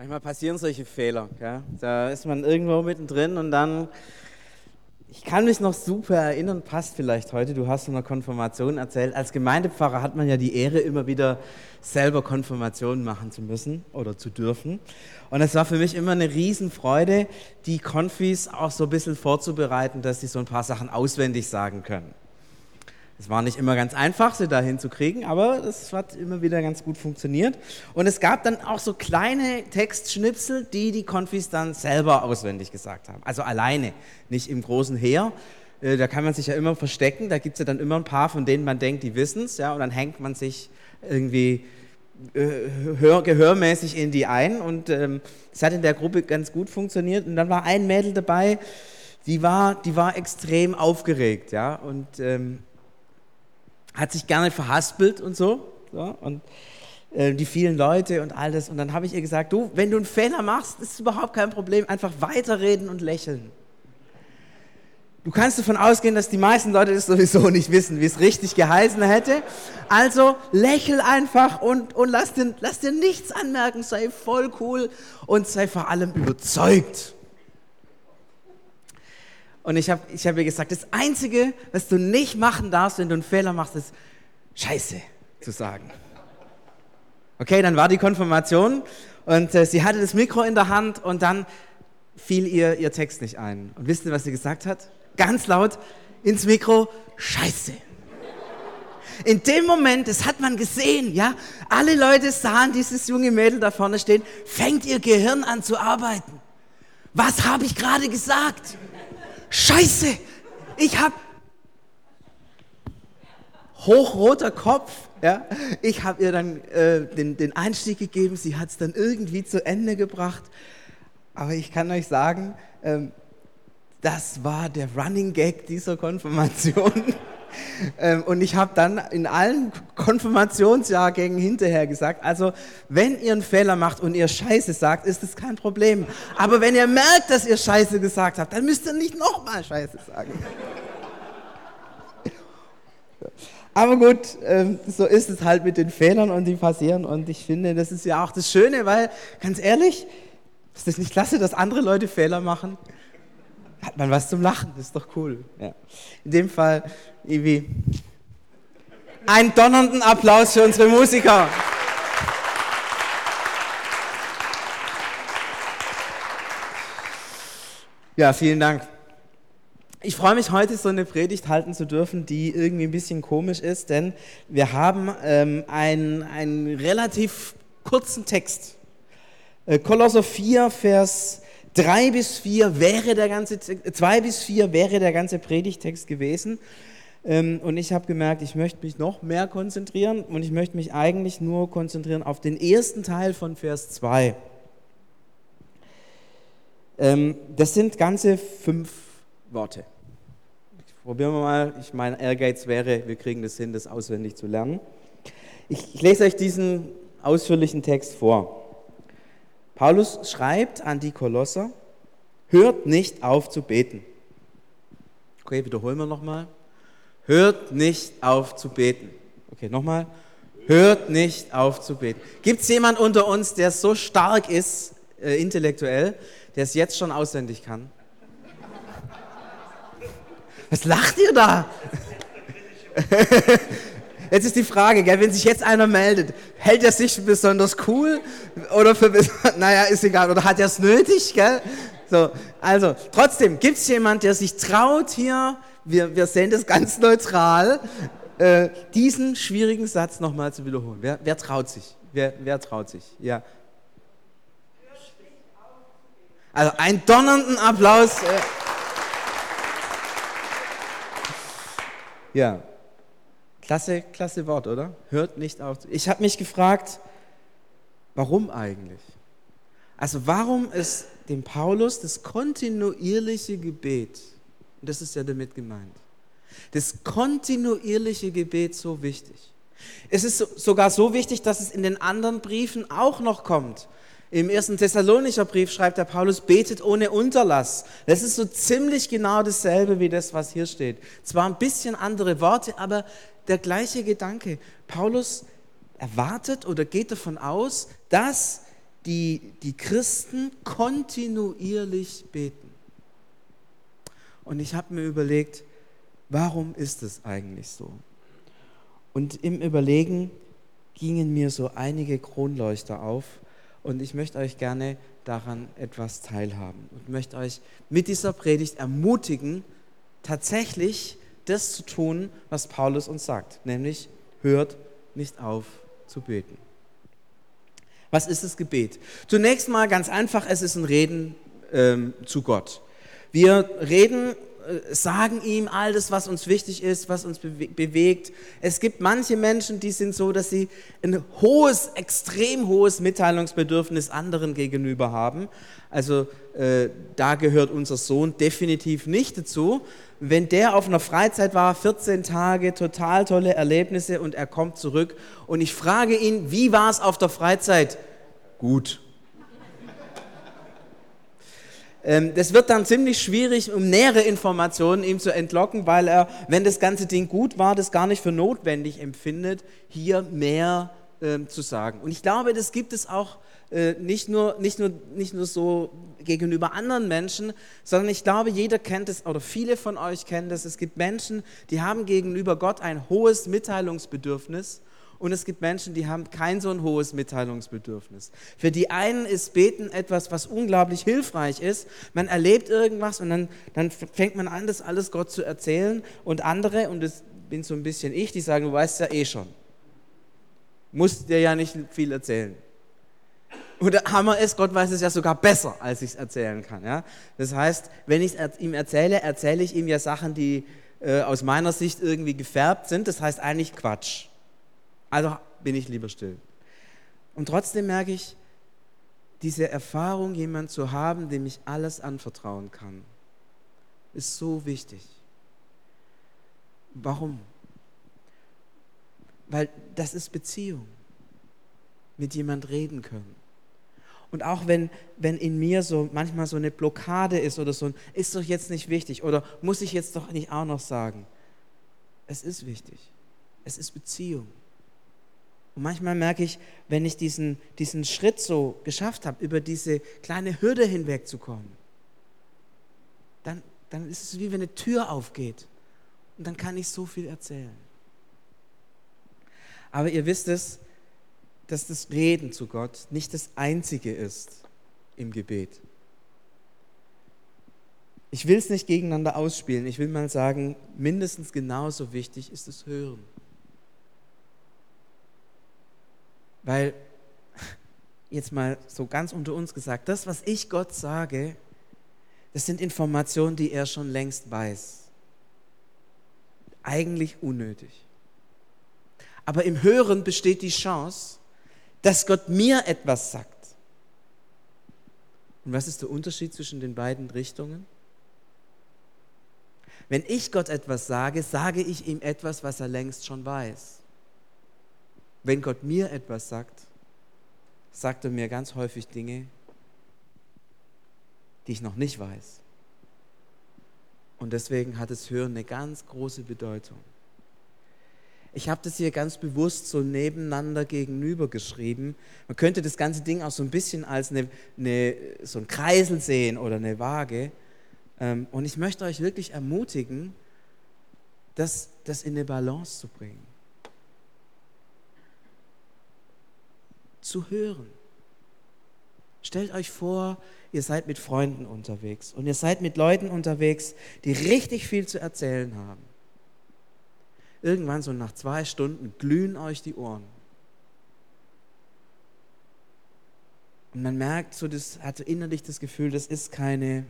Manchmal passieren solche Fehler. Gell? Da ist man irgendwo mittendrin und dann. Ich kann mich noch super erinnern, passt vielleicht heute, du hast von einer Konfirmation erzählt. Als Gemeindepfarrer hat man ja die Ehre, immer wieder selber Konfirmationen machen zu müssen oder zu dürfen. Und es war für mich immer eine Riesenfreude, die Konfis auch so ein bisschen vorzubereiten, dass sie so ein paar Sachen auswendig sagen können. Es war nicht immer ganz einfach, sie dahin zu kriegen, aber es hat immer wieder ganz gut funktioniert. Und es gab dann auch so kleine Textschnipsel, die die Konfis dann selber auswendig gesagt haben. Also alleine, nicht im großen Heer. Äh, da kann man sich ja immer verstecken. Da gibt es ja dann immer ein paar, von denen man denkt, die wissen es. Ja, und dann hängt man sich irgendwie äh, hör, gehörmäßig in die ein. Und ähm, es ähm, hat in der Gruppe ganz gut funktioniert. Und dann war ein Mädel dabei, die war, die war extrem aufgeregt. Ja, und. Ähm, hat sich gerne verhaspelt und so. so und äh, die vielen Leute und alles. Und dann habe ich ihr gesagt, du, wenn du einen Fehler machst, ist überhaupt kein Problem, einfach weiterreden und lächeln. Du kannst davon ausgehen, dass die meisten Leute das sowieso nicht wissen, wie es richtig geheißen hätte. Also lächel einfach und, und lass, dir, lass dir nichts anmerken, sei voll cool und sei vor allem überzeugt. Und ich habe ich hab ihr gesagt, das Einzige, was du nicht machen darfst, wenn du einen Fehler machst, ist Scheiße zu sagen. Okay, dann war die Konfirmation und äh, sie hatte das Mikro in der Hand und dann fiel ihr ihr Text nicht ein. Und wisst ihr, was sie gesagt hat? Ganz laut ins Mikro, Scheiße. In dem Moment, das hat man gesehen, ja, alle Leute sahen dieses junge Mädel da vorne stehen, fängt ihr Gehirn an zu arbeiten. Was habe ich gerade gesagt? Scheiße, ich habe hochroter Kopf. Ja, ich habe ihr dann äh, den, den Einstieg gegeben, sie hat es dann irgendwie zu Ende gebracht. Aber ich kann euch sagen, ähm, das war der Running Gag dieser Konfirmation. Ähm, und ich habe dann in allen Konfirmationsjahrgängen hinterher gesagt, also wenn ihr einen Fehler macht und ihr Scheiße sagt, ist das kein Problem. Aber wenn ihr merkt, dass ihr Scheiße gesagt habt, dann müsst ihr nicht nochmal Scheiße sagen. Aber gut, ähm, so ist es halt mit den Fehlern und die passieren. Und ich finde, das ist ja auch das Schöne, weil, ganz ehrlich, ist das nicht klasse, dass andere Leute Fehler machen? Hat man was zum Lachen, das ist doch cool. Ja. In dem Fall Ivi. Einen donnernden Applaus für unsere Musiker. Ja, vielen Dank. Ich freue mich heute, so eine Predigt halten zu dürfen, die irgendwie ein bisschen komisch ist, denn wir haben ähm, einen, einen relativ kurzen Text. Äh, Kolosser 4, Vers 3 bis 4 wäre der ganze, 2 bis 4 wäre der ganze Predigtext gewesen. Ähm, und ich habe gemerkt, ich möchte mich noch mehr konzentrieren und ich möchte mich eigentlich nur konzentrieren auf den ersten Teil von Vers 2. Ähm, das sind ganze fünf Worte. Probieren wir mal. Ich mein Ehrgeiz wäre, wir kriegen das hin, das auswendig zu lernen. Ich lese euch diesen ausführlichen Text vor. Paulus schreibt an die Kolosser, hört nicht auf zu beten. Okay, wiederholen wir nochmal. Hört nicht auf zu beten. Okay, nochmal. Hört nicht auf zu beten. Gibt es jemand unter uns, der so stark ist, äh, intellektuell, der es jetzt schon auswendig kann? Was lacht ihr da? Jetzt ist die Frage, gell, wenn sich jetzt einer meldet, hält er sich besonders cool oder für, naja, ist egal, oder hat er es nötig, gell? So, also, trotzdem, gibt es jemand, der sich traut hier wir, wir sehen das ganz neutral, äh, diesen schwierigen Satz nochmal zu wiederholen. Wer, wer traut sich? Wer, wer traut sich? Ja. Also einen donnernden Applaus. Äh. Ja, klasse, klasse Wort, oder? Hört nicht auf. Ich habe mich gefragt, warum eigentlich? Also warum ist dem Paulus das kontinuierliche Gebet und das ist ja damit gemeint. Das kontinuierliche Gebet so wichtig. Es ist sogar so wichtig, dass es in den anderen Briefen auch noch kommt. Im ersten Thessalonischer Brief schreibt der Paulus, betet ohne Unterlass. Das ist so ziemlich genau dasselbe wie das, was hier steht. Zwar ein bisschen andere Worte, aber der gleiche Gedanke. Paulus erwartet oder geht davon aus, dass die die Christen kontinuierlich beten. Und ich habe mir überlegt, warum ist es eigentlich so? Und im Überlegen gingen mir so einige Kronleuchter auf und ich möchte euch gerne daran etwas teilhaben und möchte euch mit dieser Predigt ermutigen, tatsächlich das zu tun, was Paulus uns sagt, nämlich hört nicht auf zu beten. Was ist das Gebet? Zunächst mal ganz einfach, es ist ein Reden ähm, zu Gott. Wir reden sagen ihm all das, was uns wichtig ist, was uns bewegt. Es gibt manche Menschen, die sind so, dass sie ein hohes, extrem hohes Mitteilungsbedürfnis anderen gegenüber haben. Also äh, da gehört unser Sohn definitiv nicht dazu. Wenn der auf einer Freizeit war, 14 Tage, total tolle Erlebnisse und er kommt zurück und ich frage ihn, wie war es auf der Freizeit? Gut. Ähm, das wird dann ziemlich schwierig, um nähere Informationen ihm zu entlocken, weil er, wenn das ganze Ding gut war, das gar nicht für notwendig empfindet, hier mehr äh, zu sagen. Und ich glaube, das gibt es auch äh, nicht, nur, nicht, nur, nicht nur so gegenüber anderen Menschen, sondern ich glaube, jeder kennt es oder viele von euch kennen das. Es gibt Menschen, die haben gegenüber Gott ein hohes Mitteilungsbedürfnis und es gibt Menschen, die haben kein so ein hohes Mitteilungsbedürfnis. Für die einen ist Beten etwas, was unglaublich hilfreich ist. Man erlebt irgendwas und dann, dann fängt man an, das alles Gott zu erzählen. Und andere, und das bin so ein bisschen ich, die sagen, du weißt ja eh schon. Musst dir ja nicht viel erzählen. Und der Hammer ist, Gott weiß es ja sogar besser, als ich es erzählen kann. Ja? Das heißt, wenn ich es ihm erzähle, erzähle ich ihm ja Sachen, die äh, aus meiner Sicht irgendwie gefärbt sind. Das heißt eigentlich Quatsch. Also bin ich lieber still. Und trotzdem merke ich, diese Erfahrung, jemand zu haben, dem ich alles anvertrauen kann, ist so wichtig. Warum? Weil das ist Beziehung. Mit jemand reden können. Und auch wenn, wenn in mir so manchmal so eine Blockade ist oder so ein, ist doch jetzt nicht wichtig oder muss ich jetzt doch nicht auch noch sagen. Es ist wichtig. Es ist Beziehung. Und manchmal merke ich, wenn ich diesen, diesen Schritt so geschafft habe, über diese kleine Hürde hinwegzukommen, dann, dann ist es wie wenn eine Tür aufgeht. Und dann kann ich so viel erzählen. Aber ihr wisst es, dass das Reden zu Gott nicht das Einzige ist im Gebet. Ich will es nicht gegeneinander ausspielen. Ich will mal sagen, mindestens genauso wichtig ist das Hören. Weil, jetzt mal so ganz unter uns gesagt, das, was ich Gott sage, das sind Informationen, die er schon längst weiß. Eigentlich unnötig. Aber im Hören besteht die Chance, dass Gott mir etwas sagt. Und was ist der Unterschied zwischen den beiden Richtungen? Wenn ich Gott etwas sage, sage ich ihm etwas, was er längst schon weiß. Wenn Gott mir etwas sagt, sagt er mir ganz häufig Dinge, die ich noch nicht weiß. Und deswegen hat das Hören eine ganz große Bedeutung. Ich habe das hier ganz bewusst so nebeneinander gegenüber geschrieben. Man könnte das ganze Ding auch so ein bisschen als eine, eine, so ein Kreisel sehen oder eine Waage. Ähm, und ich möchte euch wirklich ermutigen, das, das in eine Balance zu bringen. Zu hören. Stellt euch vor, ihr seid mit Freunden unterwegs und ihr seid mit Leuten unterwegs, die richtig viel zu erzählen haben. Irgendwann so nach zwei Stunden glühen euch die Ohren. Und man merkt so, das hat innerlich das Gefühl, das ist keine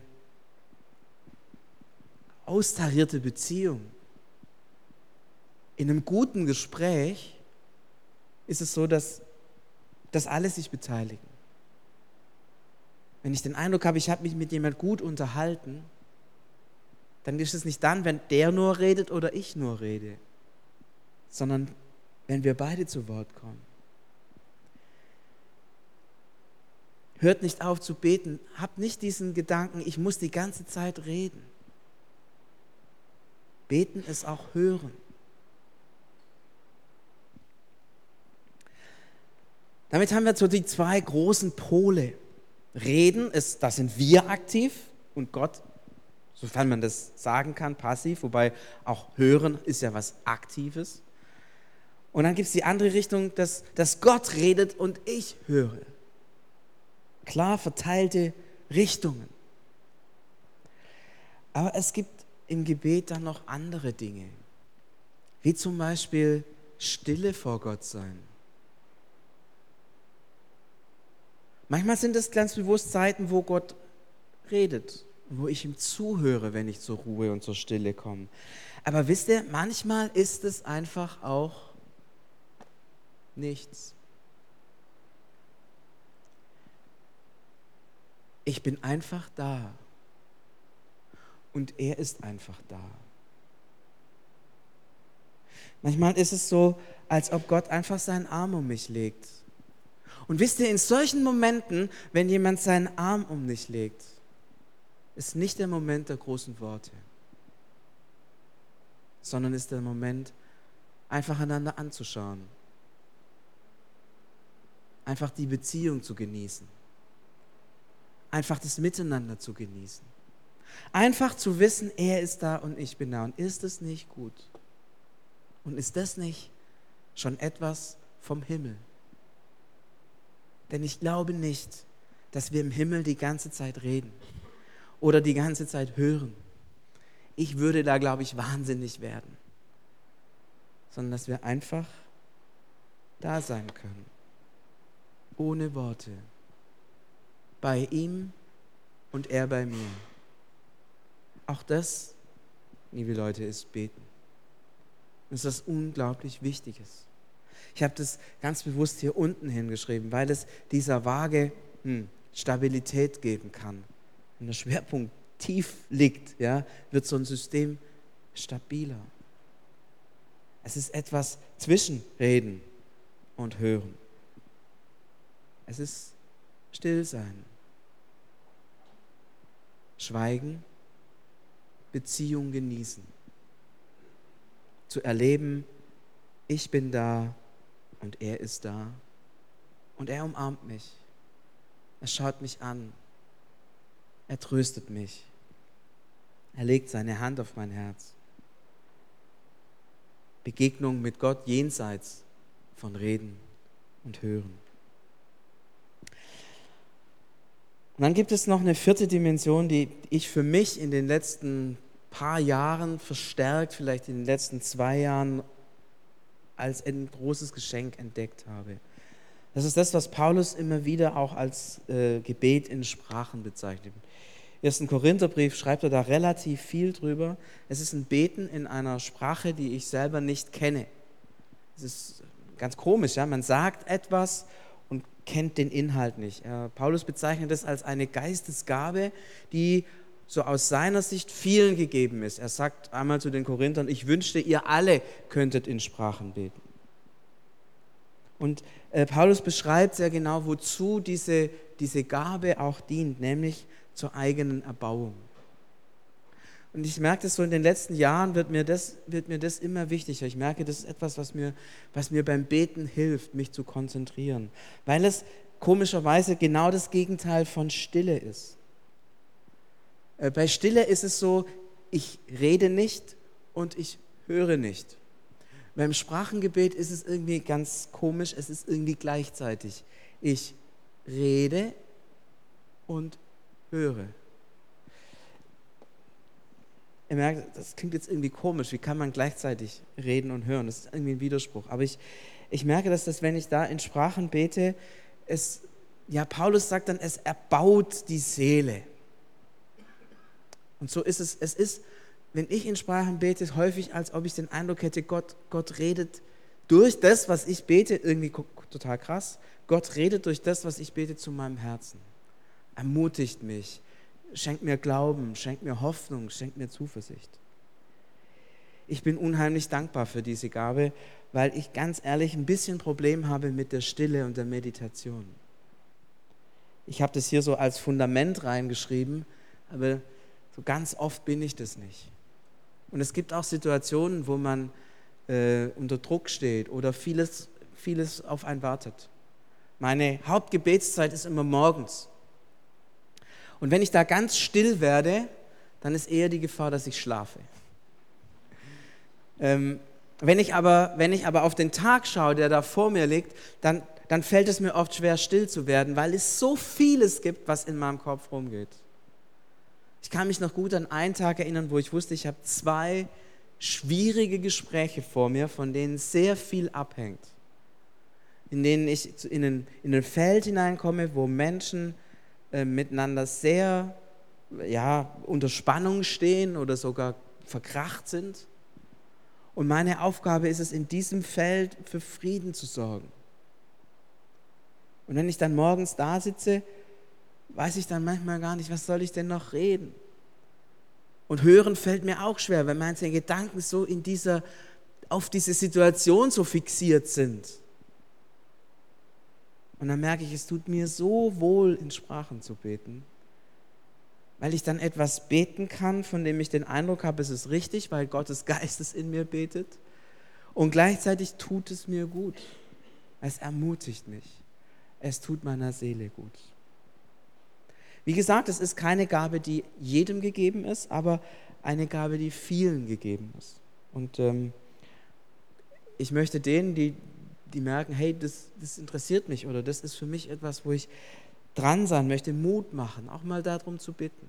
austarierte Beziehung. In einem guten Gespräch ist es so, dass dass alle sich beteiligen. Wenn ich den Eindruck habe, ich habe mich mit jemand gut unterhalten, dann ist es nicht dann, wenn der nur redet oder ich nur rede, sondern wenn wir beide zu Wort kommen. Hört nicht auf zu beten, habt nicht diesen Gedanken, ich muss die ganze Zeit reden. Beten ist auch hören. Damit haben wir so die zwei großen Pole. Reden, ist, da sind wir aktiv und Gott, sofern man das sagen kann, passiv, wobei auch hören ist ja was Aktives. Und dann gibt es die andere Richtung, dass, dass Gott redet und ich höre. Klar verteilte Richtungen. Aber es gibt im Gebet dann noch andere Dinge, wie zum Beispiel Stille vor Gott sein. Manchmal sind es ganz bewusst Zeiten, wo Gott redet, wo ich ihm zuhöre, wenn ich zur Ruhe und zur Stille komme. Aber wisst ihr, manchmal ist es einfach auch nichts. Ich bin einfach da und er ist einfach da. Manchmal ist es so, als ob Gott einfach seinen Arm um mich legt. Und wisst ihr, in solchen Momenten, wenn jemand seinen Arm um mich legt, ist nicht der Moment der großen Worte, sondern ist der Moment, einfach einander anzuschauen, einfach die Beziehung zu genießen, einfach das Miteinander zu genießen. Einfach zu wissen, er ist da und ich bin da. Und ist es nicht gut? Und ist das nicht schon etwas vom Himmel? Denn ich glaube nicht, dass wir im Himmel die ganze Zeit reden oder die ganze Zeit hören. Ich würde da, glaube ich, wahnsinnig werden. Sondern dass wir einfach da sein können. Ohne Worte. Bei ihm und er bei mir. Auch das, liebe Leute, ist Beten. Das ist was unglaublich Wichtiges. Ich habe das ganz bewusst hier unten hingeschrieben, weil es dieser Waage hm, Stabilität geben kann. Wenn der Schwerpunkt tief liegt, ja, wird so ein System stabiler. Es ist etwas zwischen Reden und Hören. Es ist Stillsein. Schweigen Beziehung genießen. Zu erleben, ich bin da und er ist da. Und er umarmt mich. Er schaut mich an. Er tröstet mich. Er legt seine Hand auf mein Herz. Begegnung mit Gott jenseits von Reden und Hören. Und dann gibt es noch eine vierte Dimension, die ich für mich in den letzten paar Jahren verstärkt, vielleicht in den letzten zwei Jahren, als ein großes Geschenk entdeckt habe. Das ist das, was Paulus immer wieder auch als äh, Gebet in Sprachen bezeichnet. Im ersten Korintherbrief schreibt er da relativ viel drüber. Es ist ein Beten in einer Sprache, die ich selber nicht kenne. Es ist ganz komisch, ja. Man sagt etwas kennt den Inhalt nicht. Paulus bezeichnet es als eine Geistesgabe, die so aus seiner Sicht vielen gegeben ist. Er sagt einmal zu den Korinthern, ich wünschte, ihr alle könntet in Sprachen beten. Und äh, Paulus beschreibt sehr genau, wozu diese, diese Gabe auch dient, nämlich zur eigenen Erbauung. Und ich merke das so in den letzten Jahren, wird mir das, wird mir das immer wichtiger. Ich merke, das ist etwas, was mir, was mir beim Beten hilft, mich zu konzentrieren. Weil es komischerweise genau das Gegenteil von Stille ist. Äh, bei Stille ist es so, ich rede nicht und ich höre nicht. Beim Sprachengebet ist es irgendwie ganz komisch, es ist irgendwie gleichzeitig. Ich rede und höre. Ihr merkt, das klingt jetzt irgendwie komisch. Wie kann man gleichzeitig reden und hören? Das ist irgendwie ein Widerspruch. Aber ich, ich merke, dass das, wenn ich da in Sprachen bete, es, ja, Paulus sagt dann, es erbaut die Seele. Und so ist es, es ist, wenn ich in Sprachen bete, häufig, als ob ich den Eindruck hätte, Gott, Gott redet durch das, was ich bete, irgendwie total krass. Gott redet durch das, was ich bete, zu meinem Herzen. Ermutigt mich, schenkt mir Glauben, schenkt mir Hoffnung, schenkt mir Zuversicht. Ich bin unheimlich dankbar für diese Gabe, weil ich ganz ehrlich ein bisschen Problem habe mit der Stille und der Meditation. Ich habe das hier so als Fundament reingeschrieben, aber ganz oft bin ich das nicht. Und es gibt auch Situationen, wo man äh, unter Druck steht oder vieles, vieles auf einen wartet. Meine Hauptgebetszeit ist immer morgens. Und wenn ich da ganz still werde, dann ist eher die Gefahr, dass ich schlafe. Ähm, wenn, ich aber, wenn ich aber auf den Tag schaue, der da vor mir liegt, dann, dann fällt es mir oft schwer, still zu werden, weil es so vieles gibt, was in meinem Kopf rumgeht. Ich kann mich noch gut an einen Tag erinnern, wo ich wusste, ich habe zwei schwierige Gespräche vor mir, von denen sehr viel abhängt. In denen ich in ein, in ein Feld hineinkomme, wo Menschen äh, miteinander sehr ja, unter Spannung stehen oder sogar verkracht sind. Und meine Aufgabe ist es, in diesem Feld für Frieden zu sorgen. Und wenn ich dann morgens da sitze, weiß ich dann manchmal gar nicht, was soll ich denn noch reden? Und hören fällt mir auch schwer, weil meine Gedanken so in dieser, auf diese Situation so fixiert sind. Und dann merke ich, es tut mir so wohl, in Sprachen zu beten, weil ich dann etwas beten kann, von dem ich den Eindruck habe, es ist richtig, weil Gottes Geist es in mir betet. Und gleichzeitig tut es mir gut. Es ermutigt mich. Es tut meiner Seele gut. Wie gesagt, es ist keine Gabe, die jedem gegeben ist, aber eine Gabe, die vielen gegeben ist. Und ähm, ich möchte denen, die, die merken, hey, das, das interessiert mich oder das ist für mich etwas, wo ich dran sein möchte, Mut machen, auch mal darum zu bitten.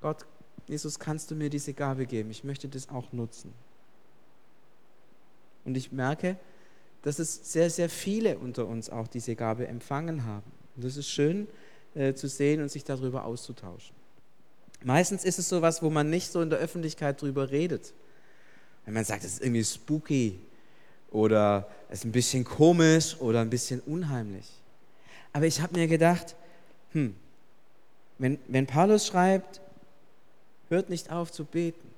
Gott, Jesus, kannst du mir diese Gabe geben? Ich möchte das auch nutzen. Und ich merke, dass es sehr, sehr viele unter uns auch diese Gabe empfangen haben. Und das ist schön, äh, zu sehen und sich darüber auszutauschen. Meistens ist es so was, wo man nicht so in der Öffentlichkeit drüber redet. Wenn man sagt, es ist irgendwie spooky oder es ist ein bisschen komisch oder ein bisschen unheimlich. Aber ich habe mir gedacht, hm, wenn, wenn Paulus schreibt, hört nicht auf zu beten,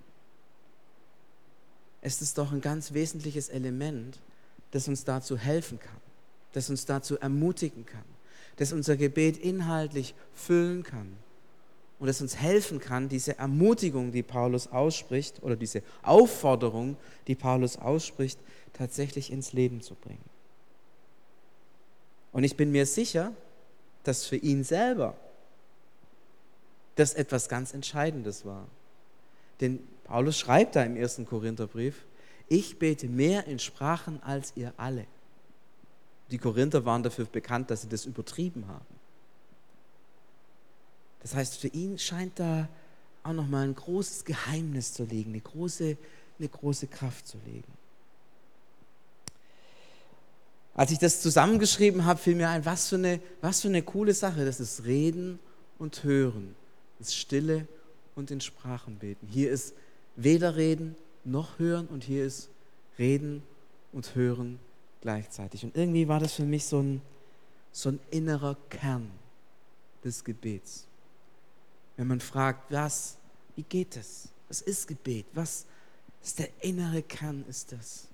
ist es doch ein ganz wesentliches Element, das uns dazu helfen kann, das uns dazu ermutigen kann das unser Gebet inhaltlich füllen kann und das uns helfen kann, diese Ermutigung, die Paulus ausspricht, oder diese Aufforderung, die Paulus ausspricht, tatsächlich ins Leben zu bringen. Und ich bin mir sicher, dass für ihn selber das etwas ganz Entscheidendes war. Denn Paulus schreibt da im ersten Korintherbrief, ich bete mehr in Sprachen als ihr alle. Die Korinther waren dafür bekannt, dass sie das übertrieben haben. Das heißt, für ihn scheint da auch nochmal ein großes Geheimnis zu liegen, eine große, eine große Kraft zu liegen. Als ich das zusammengeschrieben habe, fiel mir ein, was für eine, was für eine coole Sache. Das ist Reden und Hören. Das ist Stille und in Sprachen beten. Hier ist weder Reden noch Hören und hier ist Reden und Hören gleichzeitig. Und irgendwie war das für mich so ein, so ein innerer Kern des Gebets. Wenn man fragt, was, wie geht es? Was ist Gebet? Was ist der innere Kern? Ist das?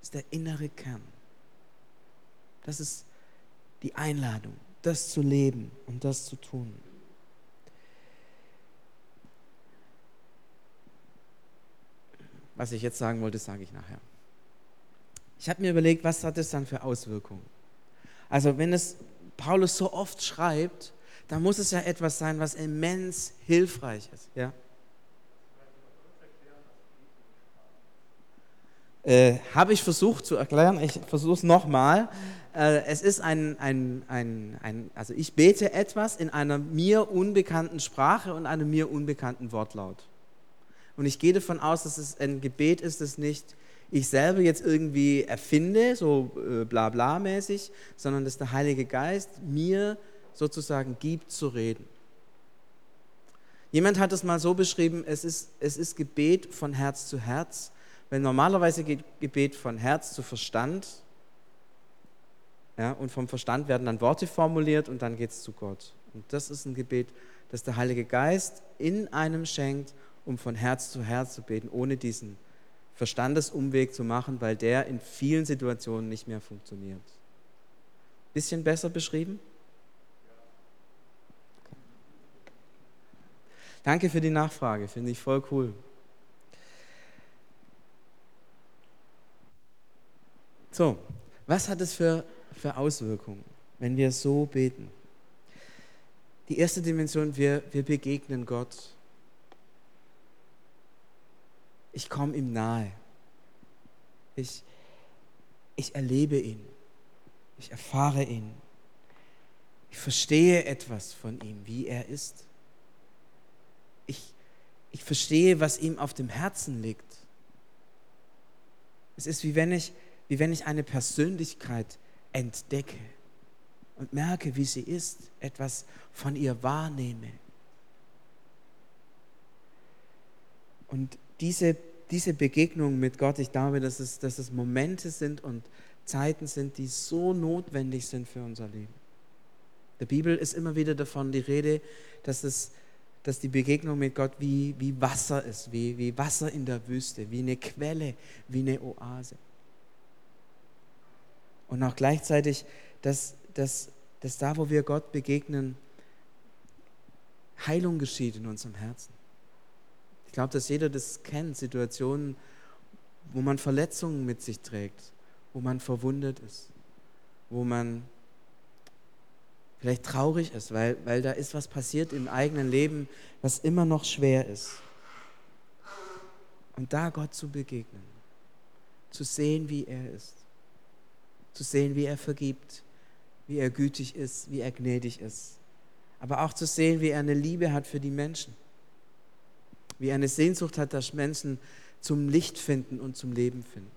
Ist der innere Kern? Das ist die Einladung, das zu leben und das zu tun. Was ich jetzt sagen wollte, sage ich nachher. Ich habe mir überlegt, was hat das dann für Auswirkungen? Also wenn es Paulus so oft schreibt, dann muss es ja etwas sein, was immens hilfreich ist. Ja? Äh, habe ich versucht zu erklären, ich versuche es nochmal. Äh, es ist ein, ein, ein, ein, also ich bete etwas in einer mir unbekannten Sprache und einem mir unbekannten Wortlaut. Und ich gehe davon aus, dass es ein Gebet ist, das nicht ich selber jetzt irgendwie erfinde, so äh, bla bla mäßig, sondern dass der Heilige Geist mir sozusagen gibt zu reden. Jemand hat es mal so beschrieben, es ist, es ist Gebet von Herz zu Herz, weil normalerweise geht Gebet von Herz zu Verstand ja, und vom Verstand werden dann Worte formuliert und dann geht es zu Gott. Und das ist ein Gebet, das der Heilige Geist in einem schenkt, um von Herz zu Herz zu beten, ohne diesen Verstandesumweg zu machen, weil der in vielen Situationen nicht mehr funktioniert. Bisschen besser beschrieben? Danke für die Nachfrage, finde ich voll cool. So, Was hat es für, für Auswirkungen, wenn wir so beten? Die erste Dimension, wir, wir begegnen Gott. Ich komme ihm nahe. Ich, ich erlebe ihn. Ich erfahre ihn. Ich verstehe etwas von ihm, wie er ist. Ich, ich verstehe, was ihm auf dem Herzen liegt. Es ist wie wenn ich, wie wenn ich eine Persönlichkeit entdecke und merke, wie sie ist, etwas von ihr wahrnehme. Und diese, diese Begegnung mit Gott, ich glaube, dass es, dass es Momente sind und Zeiten sind, die so notwendig sind für unser Leben. Der Bibel ist immer wieder davon die Rede, dass, es, dass die Begegnung mit Gott wie, wie Wasser ist, wie, wie Wasser in der Wüste, wie eine Quelle, wie eine Oase. Und auch gleichzeitig, dass, dass, dass da, wo wir Gott begegnen, Heilung geschieht in unserem Herzen. Ich glaube, dass jeder das kennt, Situationen, wo man Verletzungen mit sich trägt, wo man verwundet ist, wo man vielleicht traurig ist, weil, weil da ist was passiert im eigenen Leben, was immer noch schwer ist. Und da Gott zu begegnen, zu sehen, wie er ist, zu sehen, wie er vergibt, wie er gütig ist, wie er gnädig ist, aber auch zu sehen, wie er eine Liebe hat für die Menschen, wie eine Sehnsucht hat, dass Menschen zum Licht finden und zum Leben finden.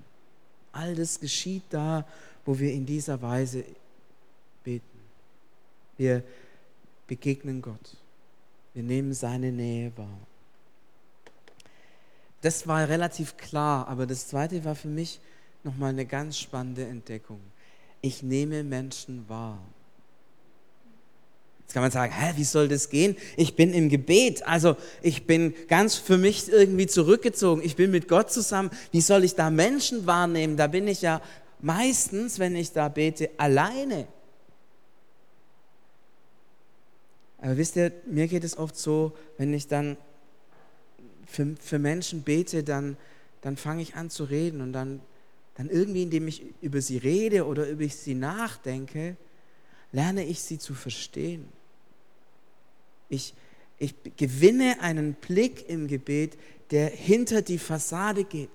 All das geschieht da, wo wir in dieser Weise beten. Wir begegnen Gott. Wir nehmen seine Nähe wahr. Das war relativ klar, aber das zweite war für mich nochmal eine ganz spannende Entdeckung. Ich nehme Menschen wahr. Jetzt kann man sagen, hä, wie soll das gehen? Ich bin im Gebet, also ich bin ganz für mich irgendwie zurückgezogen. Ich bin mit Gott zusammen. Wie soll ich da Menschen wahrnehmen? Da bin ich ja meistens, wenn ich da bete, alleine. Aber wisst ihr, mir geht es oft so, wenn ich dann für, für Menschen bete, dann, dann fange ich an zu reden und dann, dann irgendwie, indem ich über sie rede oder über sie nachdenke, lerne ich sie zu verstehen. Ich, ich gewinne einen Blick im Gebet, der hinter die Fassade geht.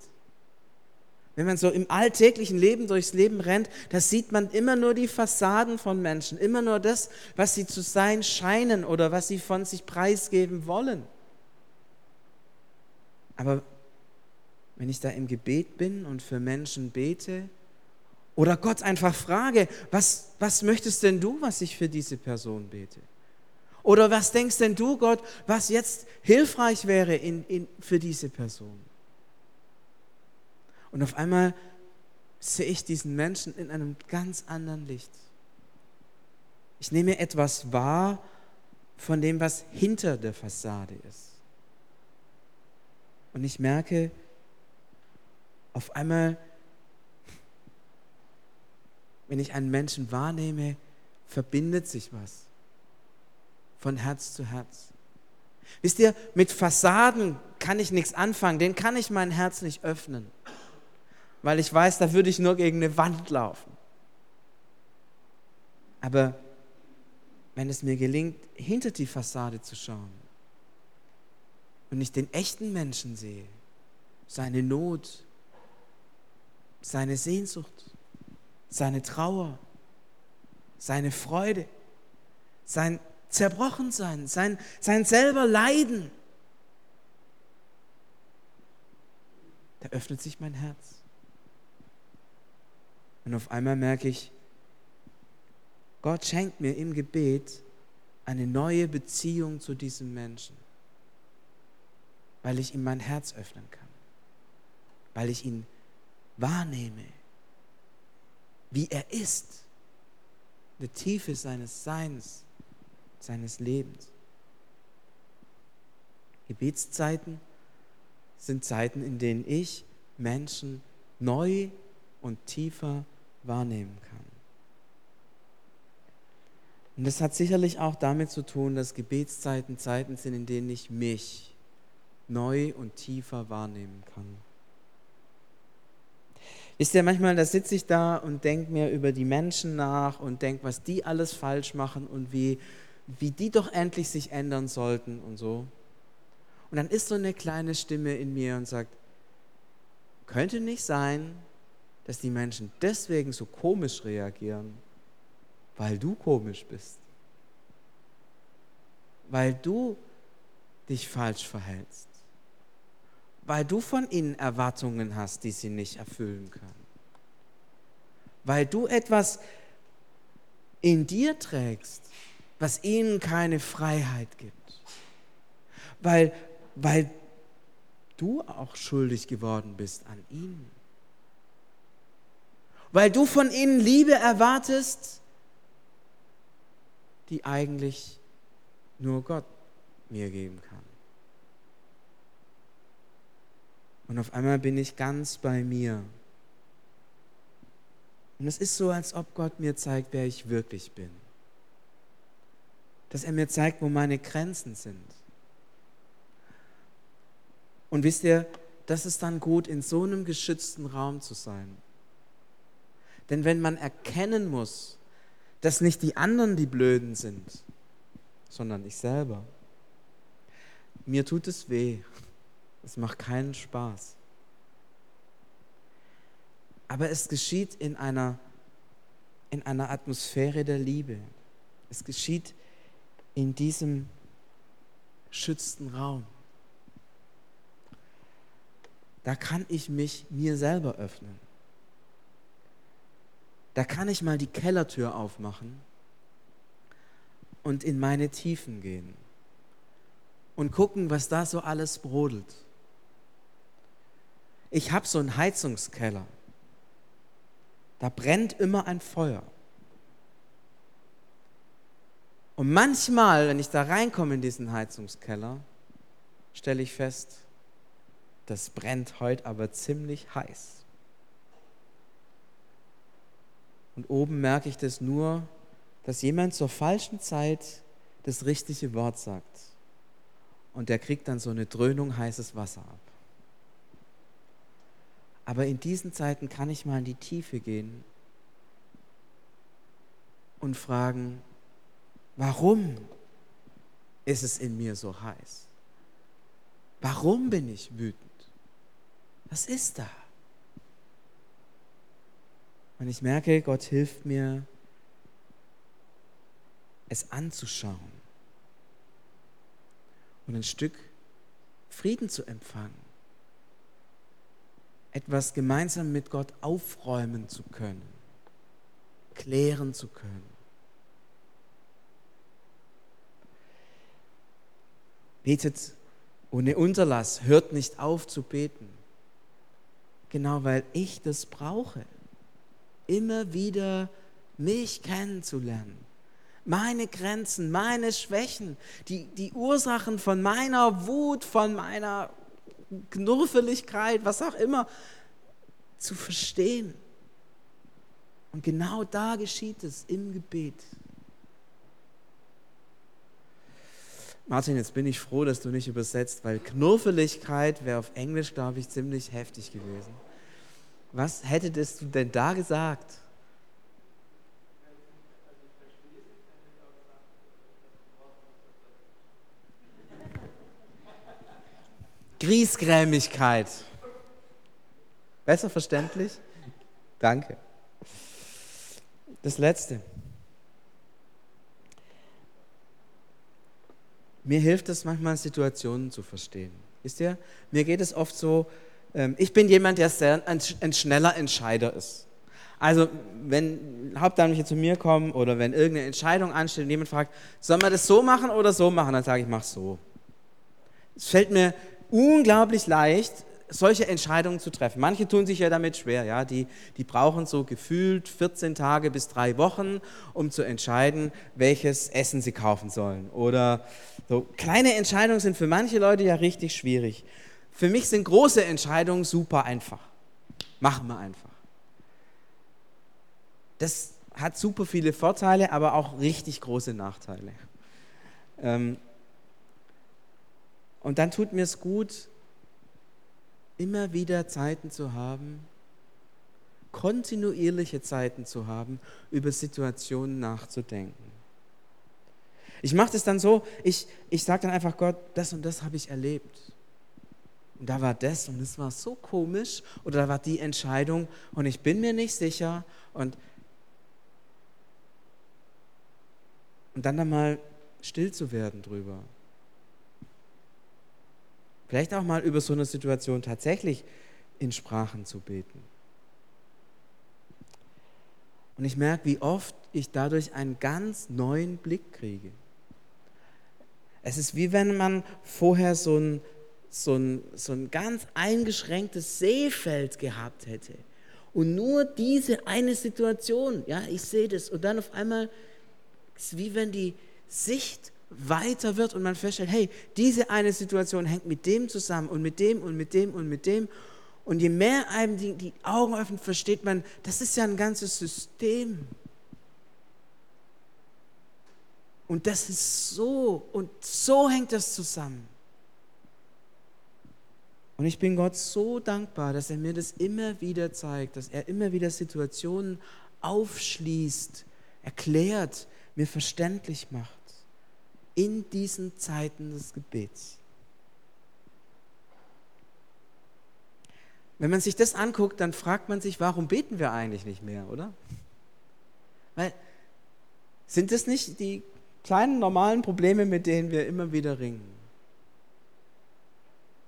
Wenn man so im alltäglichen Leben durchs Leben rennt, da sieht man immer nur die Fassaden von Menschen, immer nur das, was sie zu sein scheinen oder was sie von sich preisgeben wollen. Aber wenn ich da im Gebet bin und für Menschen bete oder Gott einfach frage, was, was möchtest denn du, was ich für diese Person bete? Oder was denkst denn du, Gott, was jetzt hilfreich wäre in, in, für diese Person? Und auf einmal sehe ich diesen Menschen in einem ganz anderen Licht. Ich nehme etwas wahr von dem, was hinter der Fassade ist. Und ich merke, auf einmal, wenn ich einen Menschen wahrnehme, verbindet sich was von Herz zu Herz. Wisst ihr, mit Fassaden kann ich nichts anfangen, den kann ich mein Herz nicht öffnen weil ich weiß, da würde ich nur gegen eine Wand laufen. Aber wenn es mir gelingt, hinter die Fassade zu schauen und ich den echten Menschen sehe, seine Not, seine Sehnsucht, seine Trauer, seine Freude, sein Zerbrochensein, sein, sein selber Leiden, da öffnet sich mein Herz. Und auf einmal merke ich, Gott schenkt mir im Gebet eine neue Beziehung zu diesem Menschen, weil ich ihm mein Herz öffnen kann, weil ich ihn wahrnehme, wie er ist, die Tiefe seines Seins, seines Lebens. Gebetszeiten sind Zeiten, in denen ich Menschen neu und tiefer wahrnehmen kann. Und das hat sicherlich auch damit zu tun, dass Gebetszeiten Zeiten sind, in denen ich mich neu und tiefer wahrnehmen kann. Ist ja manchmal, da sitze ich da und denke mir über die Menschen nach und denke, was die alles falsch machen und wie, wie die doch endlich sich ändern sollten und so. Und dann ist so eine kleine Stimme in mir und sagt, könnte nicht sein, dass die Menschen deswegen so komisch reagieren, weil du komisch bist. Weil du dich falsch verhältst. Weil du von ihnen Erwartungen hast, die sie nicht erfüllen können. Weil du etwas in dir trägst, was ihnen keine Freiheit gibt. Weil, weil du auch schuldig geworden bist an ihnen. Weil du von ihnen Liebe erwartest, die eigentlich nur Gott mir geben kann. Und auf einmal bin ich ganz bei mir. Und es ist so, als ob Gott mir zeigt, wer ich wirklich bin. Dass er mir zeigt, wo meine Grenzen sind. Und wisst ihr, das ist dann gut, in so einem geschützten Raum zu sein. Denn wenn man erkennen muss, dass nicht die anderen die Blöden sind, sondern ich selber, mir tut es weh. Es macht keinen Spaß. Aber es geschieht in einer, in einer Atmosphäre der Liebe. Es geschieht in diesem schützten Raum. Da kann ich mich mir selber öffnen. Da kann ich mal die Kellertür aufmachen und in meine Tiefen gehen und gucken, was da so alles brodelt. Ich habe so einen Heizungskeller. Da brennt immer ein Feuer. Und manchmal, wenn ich da reinkomme in diesen Heizungskeller, stelle ich fest, das brennt heute aber ziemlich heiß. Und oben merke ich das nur, dass jemand zur falschen Zeit das richtige Wort sagt. Und der kriegt dann so eine Dröhnung heißes Wasser ab. Aber in diesen Zeiten kann ich mal in die Tiefe gehen und fragen, warum ist es in mir so heiß? Warum bin ich wütend? Was ist da? Und ich merke, Gott hilft mir, es anzuschauen und ein Stück Frieden zu empfangen. Etwas gemeinsam mit Gott aufräumen zu können, klären zu können. Betet ohne Unterlass, hört nicht auf zu beten. Genau weil ich das brauche immer wieder mich kennenzulernen. Meine Grenzen, meine Schwächen, die, die Ursachen von meiner Wut, von meiner Knurfeligkeit, was auch immer, zu verstehen. Und genau da geschieht es im Gebet. Martin, jetzt bin ich froh, dass du nicht übersetzt, weil Knurfeligkeit wäre auf Englisch, glaube ich, ziemlich heftig gewesen. Was hättest du denn da gesagt? Griesgrämigkeit. Besser verständlich? Danke. Das letzte. Mir hilft es manchmal, Situationen zu verstehen. Wisst ihr, mir geht es oft so, ähm, ich bin jemand, der sehr ein, schneller Entscheider ist. Also, wenn Hauptamtliche zu mir kommen oder wenn irgendeine Entscheidung ansteht und jemand fragt, soll man das so machen oder so machen, dann sage ich, mach so. Es fällt mir unglaublich leicht, solche Entscheidungen zu treffen. Manche tun sich ja damit schwer, ja, die, die brauchen so gefühlt 14 Tage bis drei Wochen, um zu entscheiden, welches Essen sie kaufen sollen. Oder so kleine Entscheidungen sind für manche Leute ja richtig schwierig. Für mich sind große Entscheidungen super einfach. Machen wir einfach. Das hat super viele Vorteile, aber auch richtig große Nachteile. Ähm, und dann tut mir es gut, immer wieder Zeiten zu haben, kontinuierliche Zeiten zu haben, über Situationen nachzudenken. Ich mache das dann so, ich, ich sage dann einfach Gott, das und das habe ich erlebt. Und da war das und das war so komisch oder da war die Entscheidung und ich bin mir nicht sicher und, und dann dann mal still zu werden drüber. Vielleicht auch mal über so eine Situation tatsächlich in Sprachen zu beten. Und ich merke, wie oft ich dadurch einen ganz neuen Blick kriege. Es ist wie wenn man vorher so ein, so ein, so ein ganz eingeschränktes Seefeld gehabt hätte. Und nur diese eine Situation, ja, ich sehe das. Und dann auf einmal ist es wie wenn die Sicht weiter wird und man feststellt, hey, diese eine Situation hängt mit dem zusammen und mit dem und mit dem und mit dem. Und je mehr einem die, die Augen öffnet, versteht man, das ist ja ein ganzes System. Und das ist so und so hängt das zusammen. Und ich bin Gott so dankbar, dass er mir das immer wieder zeigt, dass er immer wieder Situationen aufschließt, erklärt, mir verständlich macht in diesen Zeiten des Gebets. Wenn man sich das anguckt, dann fragt man sich, warum beten wir eigentlich nicht mehr, oder? Weil sind das nicht die kleinen normalen Probleme, mit denen wir immer wieder ringen?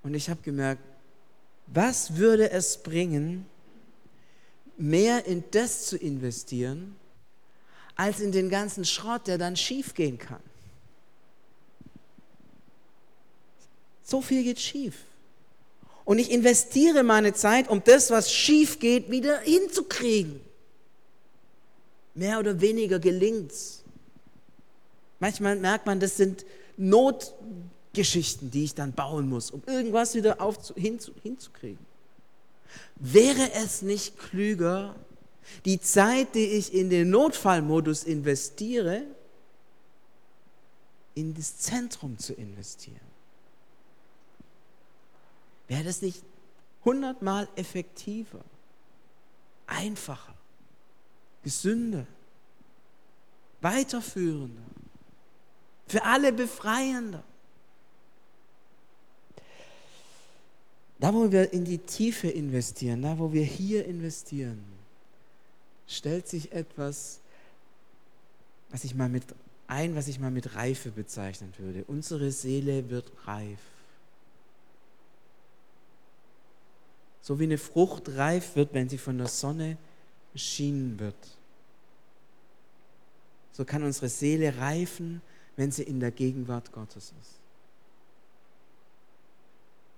Und ich habe gemerkt, was würde es bringen, mehr in das zu investieren, als in den ganzen Schrott, der dann schiefgehen kann? So viel geht schief. Und ich investiere meine Zeit, um das, was schief geht, wieder hinzukriegen. Mehr oder weniger gelingt's. Manchmal merkt man, das sind Notgeschichten, die ich dann bauen muss, um irgendwas wieder hinzu, hinzukriegen. Wäre es nicht klüger, die Zeit, die ich in den Notfallmodus investiere, in das Zentrum zu investieren? Wäre das nicht hundertmal effektiver, einfacher, gesünder, weiterführender, für alle befreiender? Da, wo wir in die Tiefe investieren, da, wo wir hier investieren, stellt sich etwas, was ich mal mit ein, was ich mal mit Reife bezeichnen würde. Unsere Seele wird reif. So wie eine Frucht reif wird, wenn sie von der Sonne beschienen wird. So kann unsere Seele reifen, wenn sie in der Gegenwart Gottes ist.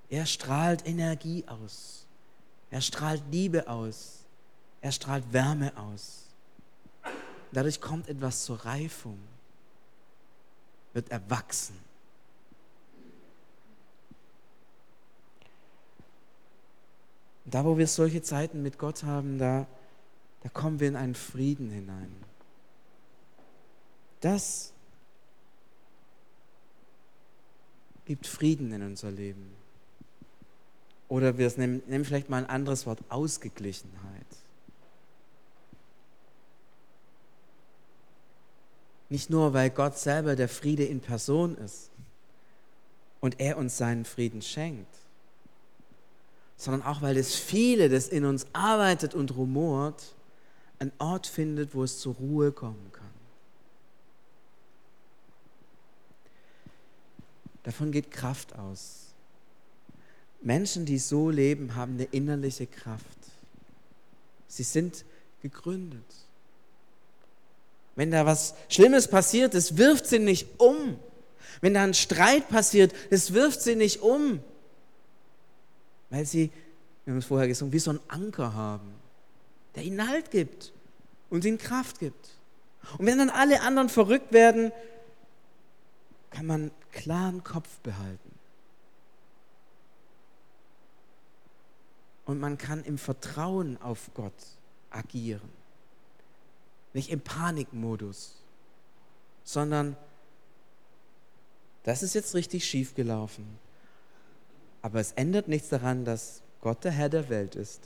Er strahlt Energie aus. Er strahlt Liebe aus. Er strahlt Wärme aus. Dadurch kommt etwas zur Reifung, wird erwachsen. Da, wo wir solche Zeiten mit Gott haben, da, da kommen wir in einen Frieden hinein. Das gibt Frieden in unser Leben. Oder wir nehmen, nehmen vielleicht mal ein anderes Wort, Ausgeglichenheit. Nicht nur, weil Gott selber der Friede in Person ist und er uns seinen Frieden schenkt, sondern auch weil das viele, das in uns arbeitet und rumort, einen Ort findet, wo es zur Ruhe kommen kann. Davon geht Kraft aus. Menschen, die so leben, haben eine innerliche Kraft. Sie sind gegründet. Wenn da was Schlimmes passiert, es wirft sie nicht um. Wenn da ein Streit passiert, es wirft sie nicht um weil sie, wir haben es vorher gesungen, wie so einen Anker haben, der ihnen Halt gibt und ihnen Kraft gibt. Und wenn dann alle anderen verrückt werden, kann man klaren Kopf behalten. Und man kann im Vertrauen auf Gott agieren. Nicht im Panikmodus, sondern das ist jetzt richtig schief gelaufen. Aber es ändert nichts daran, dass Gott der Herr der Welt ist.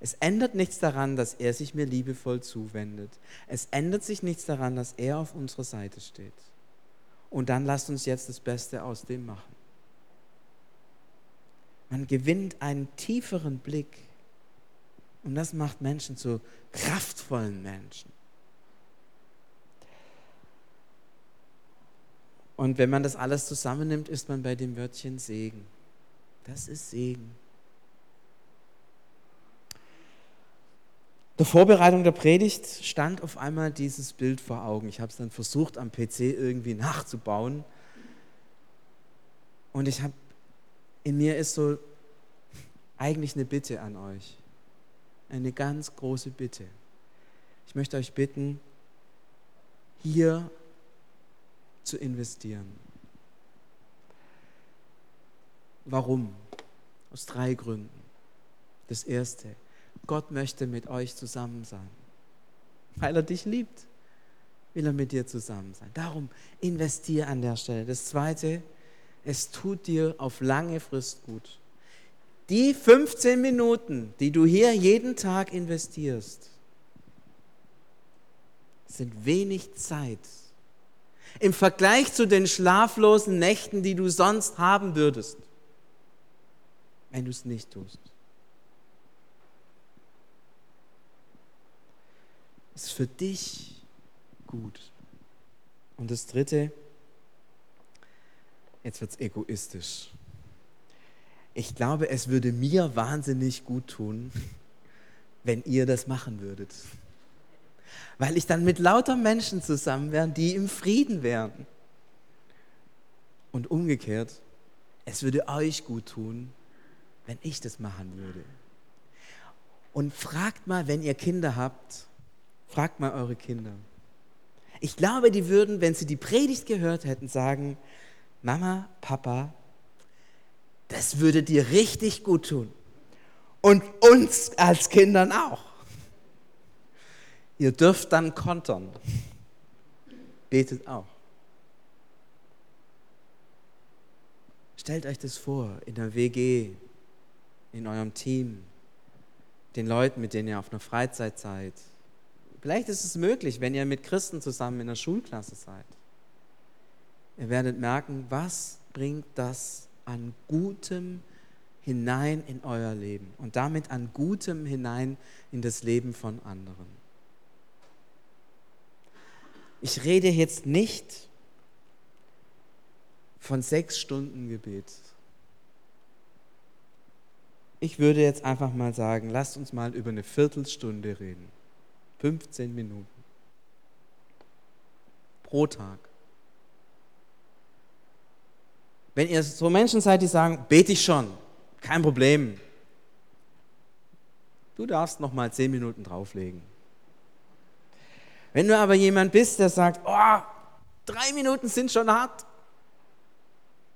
Es ändert nichts daran, dass er sich mir liebevoll zuwendet. Es ändert sich nichts daran, dass er auf unserer Seite steht. Und dann lasst uns jetzt das Beste aus dem machen. Man gewinnt einen tieferen Blick. Und das macht Menschen zu kraftvollen Menschen. Und wenn man das alles zusammennimmt, ist man bei dem Wörtchen Segen. Das ist Segen. Der Vorbereitung der Predigt stand auf einmal dieses Bild vor Augen. Ich habe es dann versucht, am PC irgendwie nachzubauen. Und ich habe, in mir ist so eigentlich eine Bitte an euch. Eine ganz große Bitte. Ich möchte euch bitten, hier zu investieren. Warum? Aus drei Gründen. Das erste, Gott möchte mit euch zusammen sein. Weil er dich liebt, will er mit dir zusammen sein. Darum investiere an der Stelle. Das zweite, es tut dir auf lange Frist gut. Die 15 Minuten, die du hier jeden Tag investierst, sind wenig Zeit im Vergleich zu den schlaflosen Nächten, die du sonst haben würdest, wenn du es nicht tust. ist für dich gut. Und das Dritte, jetzt wird es egoistisch. Ich glaube, es würde mir wahnsinnig gut tun, wenn ihr das machen würdet. Weil ich dann mit lauter Menschen zusammen wäre, die im Frieden wären. Und umgekehrt, es würde euch gut tun, wenn ich das machen würde. Und fragt mal, wenn ihr Kinder habt, fragt mal eure Kinder. Ich glaube, die würden, wenn sie die Predigt gehört hätten, sagen, Mama, Papa, das würde dir richtig gut tun. Und uns als Kindern auch. Ihr dürft dann kontern. Betet auch. Stellt euch das vor, in der WG, in eurem Team, den Leuten, mit denen ihr auf einer Freizeit seid. Vielleicht ist es möglich, wenn ihr mit Christen zusammen in der Schulklasse seid. Ihr werdet merken, was bringt das an Gutem hinein in euer Leben und damit an Gutem hinein in das Leben von anderen. Ich rede jetzt nicht von sechs Stunden Gebet. Ich würde jetzt einfach mal sagen, lasst uns mal über eine Viertelstunde reden. 15 Minuten. Pro Tag. Wenn ihr so Menschen seid, die sagen, bete ich schon, kein Problem. Du darfst noch mal 10 Minuten drauflegen. Wenn du aber jemand bist, der sagt, oh, drei Minuten sind schon hart,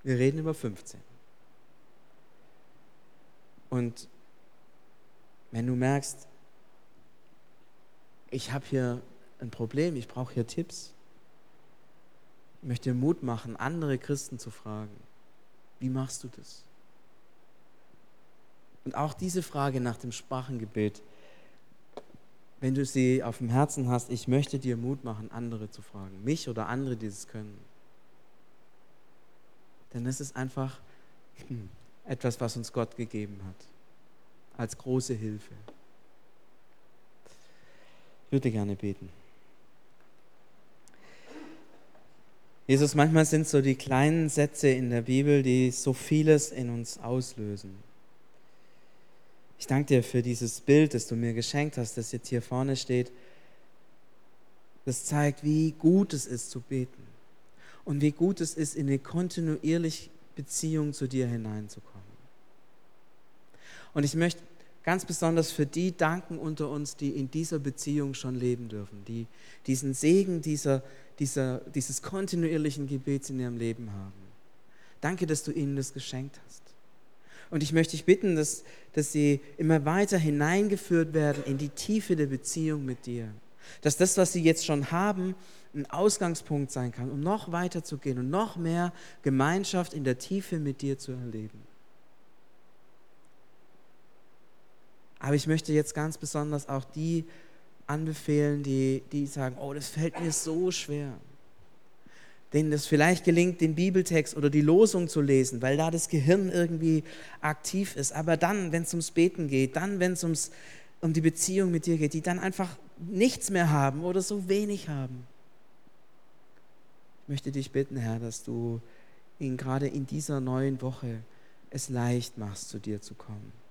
wir reden über 15. Und wenn du merkst, ich habe hier ein Problem, ich brauche hier Tipps, ich möchte dir Mut machen, andere Christen zu fragen, wie machst du das? Und auch diese Frage nach dem Sprachengebet, wenn du sie auf dem Herzen hast, ich möchte dir Mut machen, andere zu fragen, mich oder andere, die es können. Denn es ist einfach etwas, was uns Gott gegeben hat, als große Hilfe. Ich würde gerne beten. Jesus, manchmal sind so die kleinen Sätze in der Bibel, die so vieles in uns auslösen. Ich danke dir für dieses Bild, das du mir geschenkt hast, das jetzt hier vorne steht. Das zeigt, wie gut es ist zu beten und wie gut es ist, in eine kontinuierliche Beziehung zu dir hineinzukommen. Und ich möchte ganz besonders für die danken unter uns, die in dieser Beziehung schon leben dürfen, die diesen Segen dieser, dieser, dieses kontinuierlichen Gebets in ihrem Leben haben. Danke, dass du ihnen das geschenkt hast. Und ich möchte dich bitten, dass, dass sie immer weiter hineingeführt werden in die Tiefe der Beziehung mit dir. Dass das, was sie jetzt schon haben, ein Ausgangspunkt sein kann, um noch weiter zu gehen und noch mehr Gemeinschaft in der Tiefe mit dir zu erleben. Aber ich möchte jetzt ganz besonders auch die anbefehlen, die, die sagen, oh, das fällt mir so schwer. Denen es vielleicht gelingt, den Bibeltext oder die Losung zu lesen, weil da das Gehirn irgendwie aktiv ist. Aber dann, wenn es ums Beten geht, dann, wenn es ums, um die Beziehung mit dir geht, die dann einfach nichts mehr haben oder so wenig haben. Ich möchte dich bitten, Herr, dass du ihnen gerade in dieser neuen Woche es leicht machst, zu dir zu kommen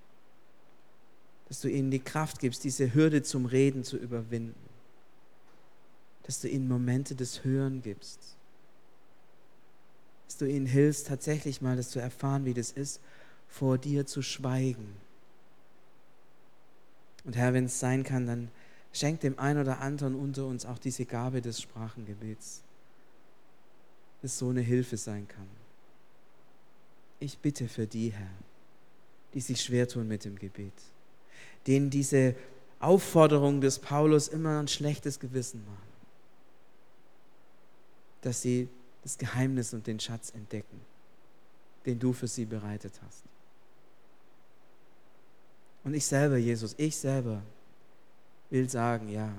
dass du ihnen die Kraft gibst, diese Hürde zum Reden zu überwinden. Dass du ihnen Momente des Hören gibst. Dass du ihnen hilfst, tatsächlich mal das zu erfahren, wie das ist, vor dir zu schweigen. Und Herr, wenn es sein kann, dann schenk dem einen oder anderen unter uns auch diese Gabe des Sprachengebets, das so eine Hilfe sein kann. Ich bitte für die, Herr, die sich schwer tun mit dem Gebet denen diese Aufforderung des Paulus immer ein schlechtes Gewissen machen. Dass sie das Geheimnis und den Schatz entdecken, den du für sie bereitet hast. Und ich selber, Jesus, ich selber will sagen, ja,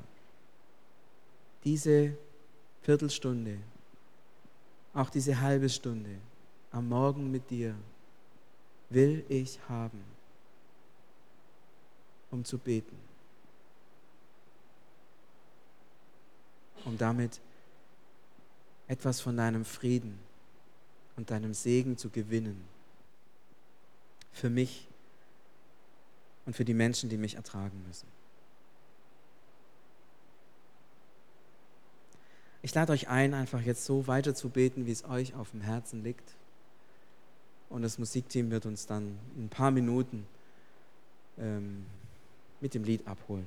diese Viertelstunde, auch diese halbe Stunde am Morgen mit dir will ich haben um zu beten. Um damit etwas von deinem Frieden und deinem Segen zu gewinnen. Für mich und für die Menschen, die mich ertragen müssen. Ich lade euch ein, einfach jetzt so weiter zu beten, wie es euch auf dem Herzen liegt. Und das Musikteam wird uns dann in ein paar Minuten ähm, mit dem Lied abholen.